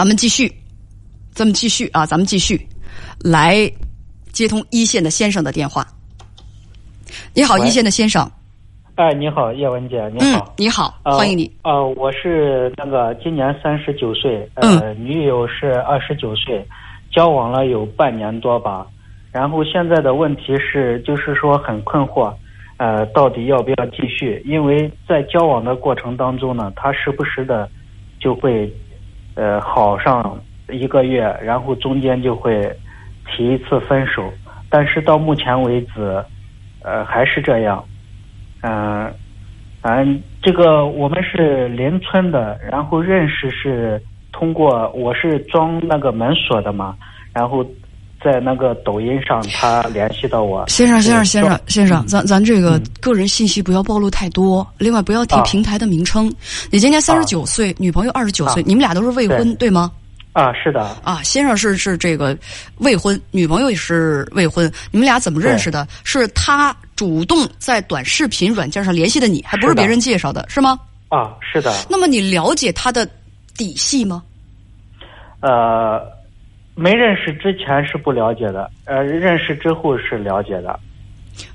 咱们继续，咱们继续啊，咱们继续来接通一线的先生的电话。你好，一线的先生，哎，你好，叶文姐，你嗯好，，你好，呃欢迎你。。呃，我是那个今年三十九岁，呃，女友是二十九岁，交往了有半年多吧。然后现在的问题是，就是说很困惑，呃，到底要不要继续？因为在交往的过程当中呢，他时不时的就会，呃，好上一个月，然后中间就会提一次分手，但是到目前为止，呃，还是这样。嗯、反正这个我们是邻村的，然后认识是通过我是装那个门锁的嘛，然后在那个抖音上他联系到我。先生，先生，先生，先生，咱咱这个嗯个人信息不要暴露太多，另外不要提啊平台的名称。你今年三十九岁，女朋友二十九岁，啊你们俩都是未婚，对吗？啊，是的，啊，先生是是这个未婚，女朋友也是未婚，你们俩怎么认识的？是他主动在短视频软件上联系的你，还不是别人介绍的，是吗？啊，是的，那么你了解他的底细吗？呃，没认识之前是不了解的，呃，认识之后是了解的。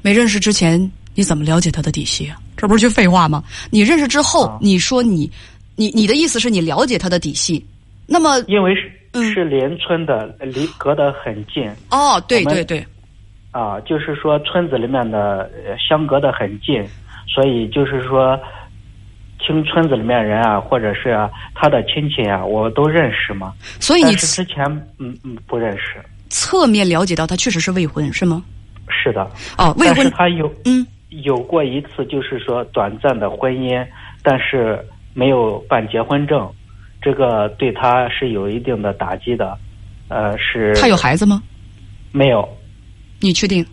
没认识之前，你怎么了解他的底细啊？这不是句废话吗？你认识之后，啊你说你，你你的意思是你了解他的底细，那么因为是、嗯是邻村的，离隔得很近哦，对对对，啊，就是说村子里面的呃相隔得很近，所以就是说，听村子里面人啊，或者是、啊、他的亲戚啊，我都认识嘛。所以你是之前嗯嗯不认识，侧面了解到他确实是未婚，是吗？是的。哦，未但是婚，他有嗯，有过一次，就是说短暂的婚姻，但是没有办结婚证，这个对他是有一定的打击的。呃，是他有孩子吗？没有你确定？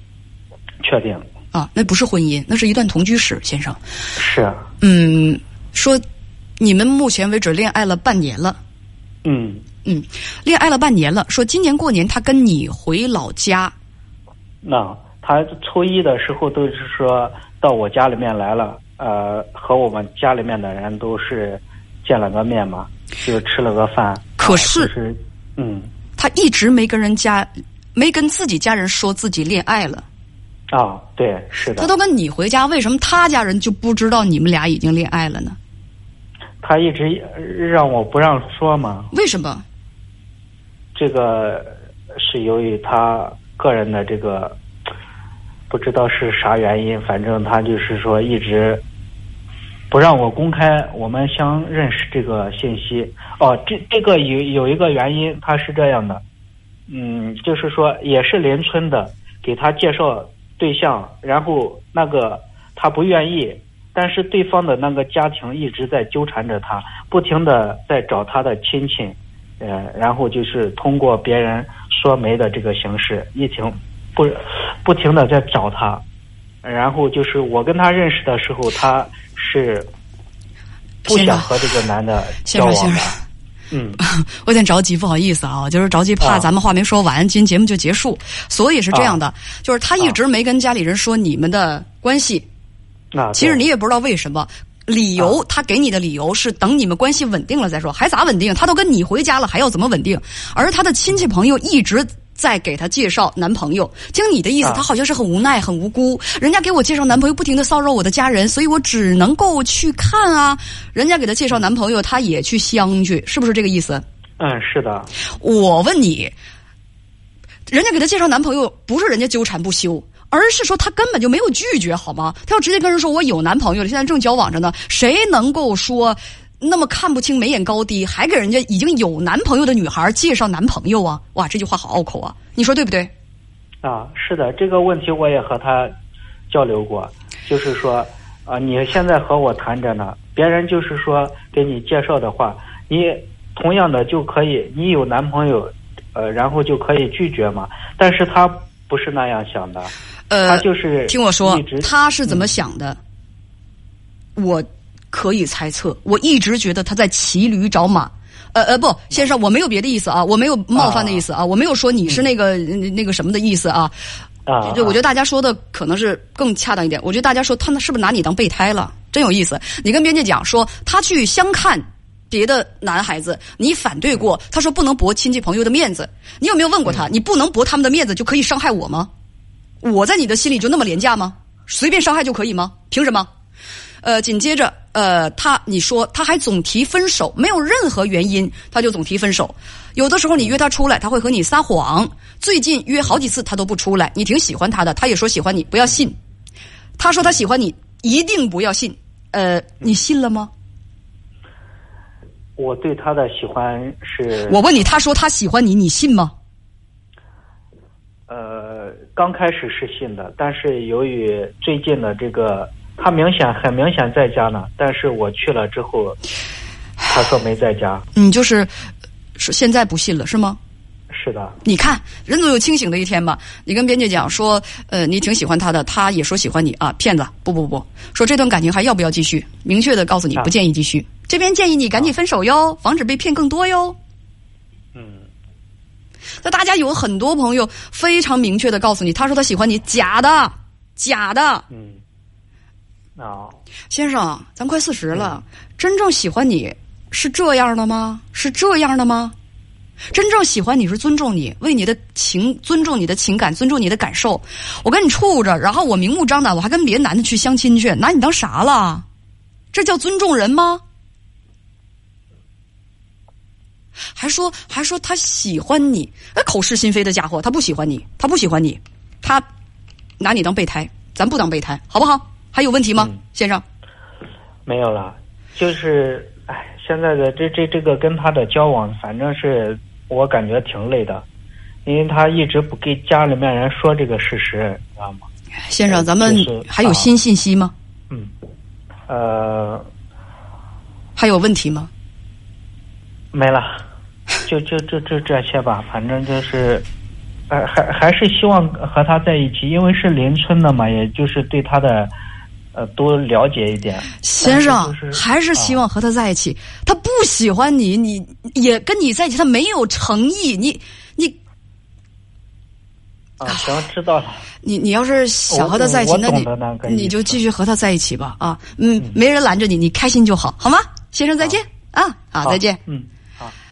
确定？啊，那不是婚姻，那是一段同居史，先生。是，嗯，说你们目前为止恋爱了半年了，嗯，嗯，恋爱了半年了。说今年过年他跟你回老家，那他初一的时候都是说到我家里面来了，呃，和我们家里面的人都是见了个面嘛，就吃了个饭。啊可是就是，嗯，他一直没跟人家，没跟自己家人说自己恋爱了。啊，对，是的他，都跟你回家，为什么他家人就不知道你们俩已经恋爱了呢？他一直让我不让说嘛，为什么？这个是由于他个人的这个不知道是啥原因，反正他就是说一直不让我公开我们相认识这个信息。哦，这这个有有一个原因，他是这样的，嗯，就是说也是邻村的，给他介绍对象，然后那个他不愿意。但是对方的那个家庭一直在纠缠着他，不停的在找他的亲戚，呃，然后就是通过别人说媒的这个形式，一停不不停的在找他，然后就是我跟他认识的时候，他是不想和这个男的交往的。嗯。我有点着急，不好意思啊，就是着急，怕啊。咱们话没说完，今天节目就结束。所以是这样的，就是他一直没跟家里人说你们的关系，那其实你也不知道为什么。理由，他给你的理由是等你们关系稳定了再说，还咋稳定？他都跟你回家了，还要怎么稳定？而他的亲戚朋友一直在给他介绍男朋友。听你的意思，啊他好像是很无奈、很无辜。人家给我介绍男朋友，不停的骚扰我的家人，所以我只能够去看啊。人家给他介绍男朋友，他也去相去，是不是这个意思？嗯是的，我问你，人家给他介绍男朋友，不是人家纠缠不休，而是说他根本就没有拒绝，好吗？他要直接跟人说我有男朋友了，现在正交往着呢，谁能够说那么看不清眉眼高低，还给人家已经有男朋友的女孩介绍男朋友啊？哇，这句话好拗口啊！你说对不对？啊，是的，这个问题我也和他交流过，就是说，啊，你现在和我谈着呢，别人就是说给你介绍的话，你同样的就可以，你有男朋友，呃，然后就可以拒绝嘛。但是他不是那样想的，呃，他就是听我说，他是怎么想的？我可以猜测，我一直觉得他在骑驴找马。呃呃，不，先生，我没有别的意思啊，我没有冒犯的意思啊，我没有说你是那个、那个什么的意思啊。啊，就我觉得大家说的可能是更恰当一点。我觉得大家说他那是不是拿你当备胎了？真有意思。你跟编辑讲说他去相看别的男孩子，你反对过，他说不能驳亲戚朋友的面子。你有没有问过他？你不能驳他们的面子就可以伤害我吗？我在你的心里就那么廉价吗？随便伤害就可以吗？凭什么？呃，紧接着，呃，他你说他还总提分手，没有任何原因，他就总提分手。有的时候你约他出来，他会和你撒谎。最近约好几次他都不出来，你挺喜欢他的，他也说喜欢你，不要信。他说他喜欢你，一定不要信。呃，你信了吗？我对他的喜欢是，我问你，他说他喜欢你，你信吗？呃，刚开始是信的，但是由于最近的这个，他明显很明显在家呢，但是我去了之后，他说没在家。你就是是现在不信了是吗？是的。你看，人总有清醒的一天吧？你跟编辑讲说，呃，你挺喜欢他的，他也说喜欢你啊，骗子！不不不，说这段感情还要不要继续？明确的告诉你，不建议继续。这边建议你赶紧分手哟，防止被骗更多哟。嗯。那大家有很多朋友非常明确的告诉你，他说他喜欢你，假的，假的。嗯。啊，先生，咱快四十了，真正喜欢你是这样的吗？是这样的吗？真正喜欢你是尊重你，为你的情尊重你的情感，尊重你的感受。我跟你处着，然后我明目张胆，我还跟别的男的去相亲去，拿你当啥了？这叫尊重人吗？还说还说他喜欢你，哎，口是心非的家伙，他不喜欢你，他不喜欢你，他拿你当备胎，咱不当备胎，好不好？还有问题吗，先生？没有了，就是哎，现在的这这这个跟他的交往，反正是。我感觉挺累的，因为他一直不给家里面人说这个事实，知道吗？先生，咱们还有新信息吗？嗯，呃，还有问题吗？没了，就就就就这些吧。反正就是，还还还是希望和他在一起，因为是邻村的嘛，也就是对他的。呃，多了解一点，先生还是希望和他在一起。他不喜欢你，你也跟你在一起，他没有诚意。你你啊，行，知道了。你你要是想和他在一起，那你你就继续和他在一起吧。啊，嗯，没人拦着你，你开心就好，好吗？先生再见啊，好，再见。嗯。